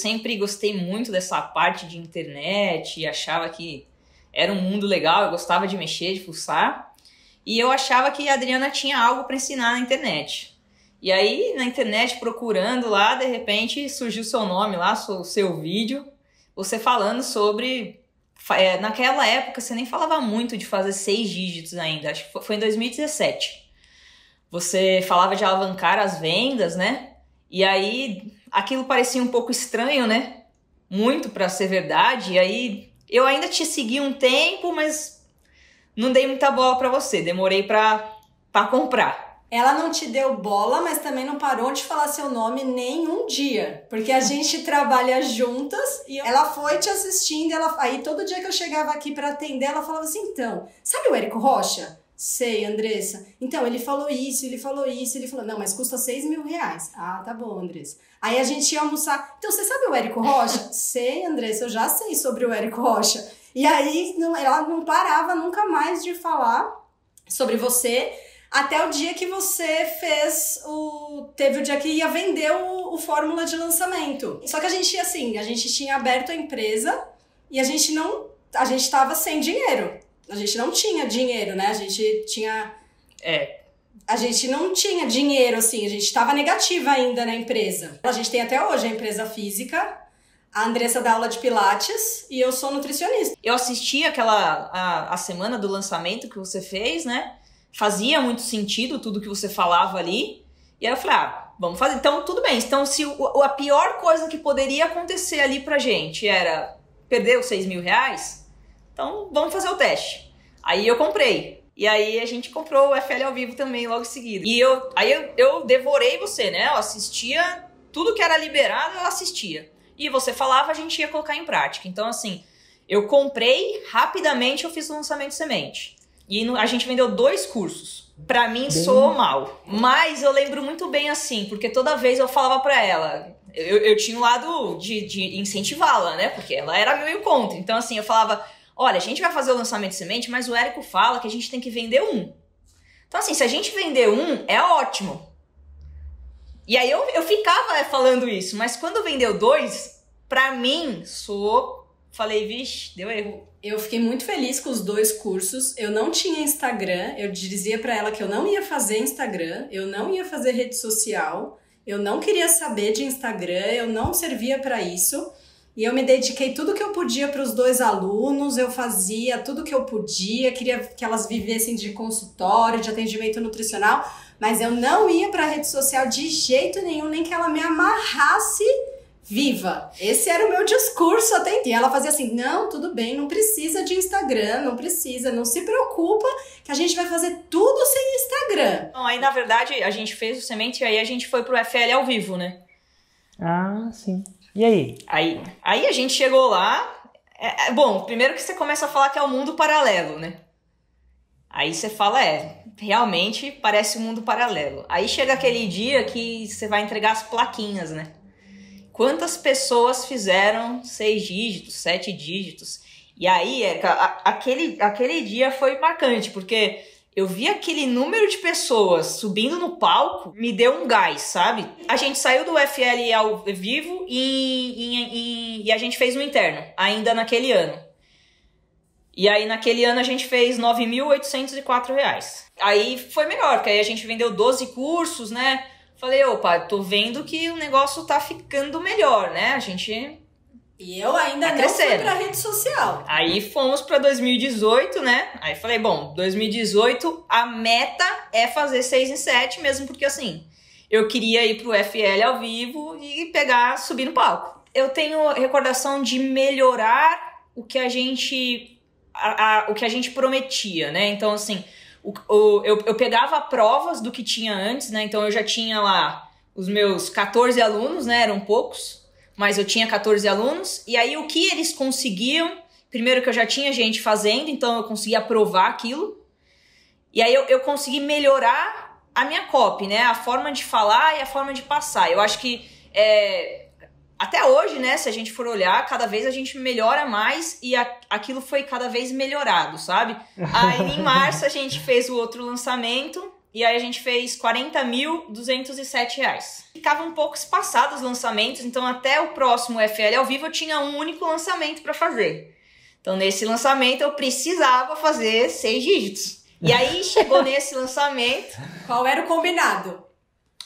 Sempre gostei muito dessa parte de internet, achava que era um mundo legal, eu gostava de mexer, de fuçar. E eu achava que a Adriana tinha algo para ensinar na internet. E aí, na internet, procurando lá, de repente surgiu seu nome lá, o seu vídeo, você falando sobre. É, naquela época você nem falava muito de fazer seis dígitos ainda, acho que foi em 2017. Você falava de alavancar as vendas, né? E aí aquilo parecia um pouco estranho, né? Muito para ser verdade. E aí eu ainda te segui um tempo, mas não dei muita bola para você. Demorei para comprar. Ela não te deu bola, mas também não parou de falar seu nome nem um dia. Porque a gente trabalha juntas e ela foi te assistindo. Ela, aí todo dia que eu chegava aqui para atender, ela falava assim: então, sabe o Érico Rocha? Sei, Andressa. Então, ele falou isso, ele falou isso, ele falou, não, mas custa 6 mil reais. Ah, tá bom, Andressa. Aí a gente ia almoçar. Então, você sabe o Érico Rocha? sei, Andressa, eu já sei sobre o Érico Rocha. E aí, não, ela não parava nunca mais de falar sobre você, até o dia que você fez o. Teve o dia que ia vender o, o fórmula de lançamento. Só que a gente, assim, a gente tinha aberto a empresa e a gente não. A gente tava sem dinheiro a gente não tinha dinheiro, né? A gente tinha. É. A gente não tinha dinheiro, assim, a gente estava negativa ainda na empresa. A gente tem até hoje a empresa física, a Andressa dá aula de Pilates e eu sou nutricionista. Eu assisti aquela a, a semana do lançamento que você fez, né? Fazia muito sentido tudo que você falava ali. E aí eu falei, ah, vamos fazer. Então, tudo bem. Então, se o, a pior coisa que poderia acontecer ali pra gente era perder os 6 mil reais, então, vamos fazer o teste. Aí eu comprei. E aí a gente comprou o FL ao vivo também logo em seguida. E eu, aí eu, eu devorei você, né? Eu assistia tudo que era liberado, eu assistia. E você falava, a gente ia colocar em prática. Então, assim, eu comprei, rapidamente eu fiz o lançamento de semente. E a gente vendeu dois cursos. Pra mim, bem... soou mal. Mas eu lembro muito bem assim, porque toda vez eu falava pra ela. Eu, eu tinha um lado de, de incentivá-la, né? Porque ela era meio contra. Então, assim, eu falava olha, a gente vai fazer o lançamento de semente, mas o Érico fala que a gente tem que vender um. Então, assim, se a gente vender um, é ótimo. E aí eu, eu ficava falando isso, mas quando vendeu dois, pra mim, sou. Falei, vixe, deu erro. Eu fiquei muito feliz com os dois cursos. Eu não tinha Instagram, eu dizia para ela que eu não ia fazer Instagram, eu não ia fazer rede social, eu não queria saber de Instagram, eu não servia para isso. E eu me dediquei tudo que eu podia para os dois alunos, eu fazia tudo que eu podia, queria que elas vivessem de consultório, de atendimento nutricional, mas eu não ia para a rede social de jeito nenhum, nem que ela me amarrasse viva. Esse era o meu discurso até então. E ela fazia assim: não, tudo bem, não precisa de Instagram, não precisa, não se preocupa que a gente vai fazer tudo sem Instagram. Bom, aí na verdade a gente fez o semente e aí a gente foi pro FL ao vivo, né? Ah, sim. E aí? Aí, aí a gente chegou lá. É, é, bom, primeiro que você começa a falar que é o um mundo paralelo, né? Aí você fala, é, realmente parece um mundo paralelo. Aí chega aquele dia que você vai entregar as plaquinhas, né? Quantas pessoas fizeram seis dígitos, sete dígitos? E aí, Erika, aquele, aquele dia foi marcante, porque eu vi aquele número de pessoas subindo no palco, me deu um gás, sabe? A gente saiu do FL ao vivo e, e, e, e a gente fez um interno, ainda naquele ano. E aí, naquele ano, a gente fez R$ 9.804. Aí foi melhor, porque aí a gente vendeu 12 cursos, né? Falei, opa, tô vendo que o negócio tá ficando melhor, né? A gente e eu ainda tá não crescendo. fui pra rede social. Aí fomos pra 2018, né? Aí falei, bom, 2018 a meta é fazer 6 em 7, mesmo porque assim, eu queria ir pro FL ao vivo e pegar, subir no palco. Eu tenho recordação de melhorar o que a gente. A, a, o que a gente prometia, né? Então, assim, o, o, eu, eu pegava provas do que tinha antes, né? Então eu já tinha lá os meus 14 alunos, né? Eram poucos mas eu tinha 14 alunos, e aí o que eles conseguiam? Primeiro que eu já tinha gente fazendo, então eu conseguia aprovar aquilo. E aí eu, eu consegui melhorar a minha copy, né? A forma de falar e a forma de passar. Eu acho que é, até hoje, né? Se a gente for olhar, cada vez a gente melhora mais e a, aquilo foi cada vez melhorado, sabe? Aí em março a gente fez o outro lançamento e aí a gente fez 40.207 reais. Ficava um pouco espaçado os lançamentos, então até o próximo FL ao vivo eu tinha um único lançamento para fazer. Então nesse lançamento eu precisava fazer seis dígitos. E aí chegou nesse lançamento. Qual era o combinado?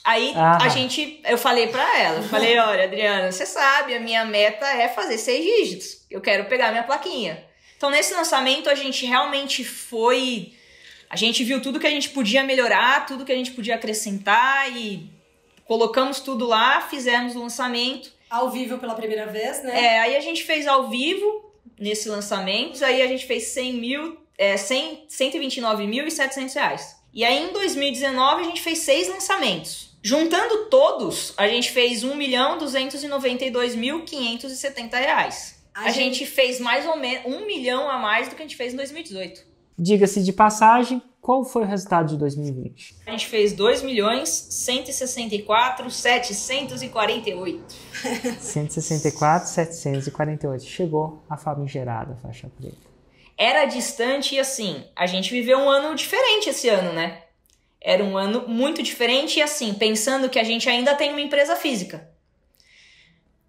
Aí Ah. a gente, eu falei pra ela, eu falei, olha, Adriana, você sabe, a minha meta é fazer seis dígitos. Eu quero pegar minha plaquinha. Então nesse lançamento a gente realmente foi, a gente viu tudo que a gente podia melhorar, tudo que a gente podia acrescentar e colocamos tudo lá, fizemos o lançamento. Ao vivo pela primeira vez, né? É, aí a gente fez ao vivo nesse lançamento, aí a gente fez 100 mil, é, 100, 129.700 reais. E aí em 2019 a gente fez seis lançamentos. Juntando todos, a gente fez 1 milhão 292.570 reais. A A, gente... fez mais ou menos 1 milhão a mais do que a gente fez em 2018. Diga-se de passagem, qual foi o resultado de 2020? A gente fez 2 milhões 164 748. 164, 748. Chegou a famigerada faixa preta. era distante e assim, a gente viveu um ano diferente esse ano, né? Era um ano muito diferente e assim, pensando que a gente ainda tem uma empresa física,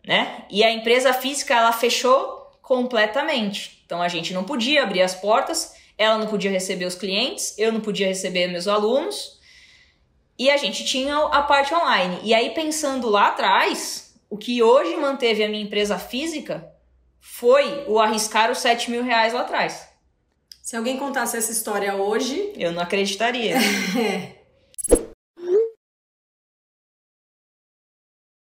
né? E a empresa física ela fechou completamente. Então a gente não podia abrir as portas, ela não podia receber os clientes, eu não podia receber meus alunos. E a gente tinha a parte online. E aí pensando lá atrás, o que hoje manteve a minha empresa física foi o arriscar os 7 mil reais lá atrás. Se alguém contasse essa história hoje, Eu não acreditaria.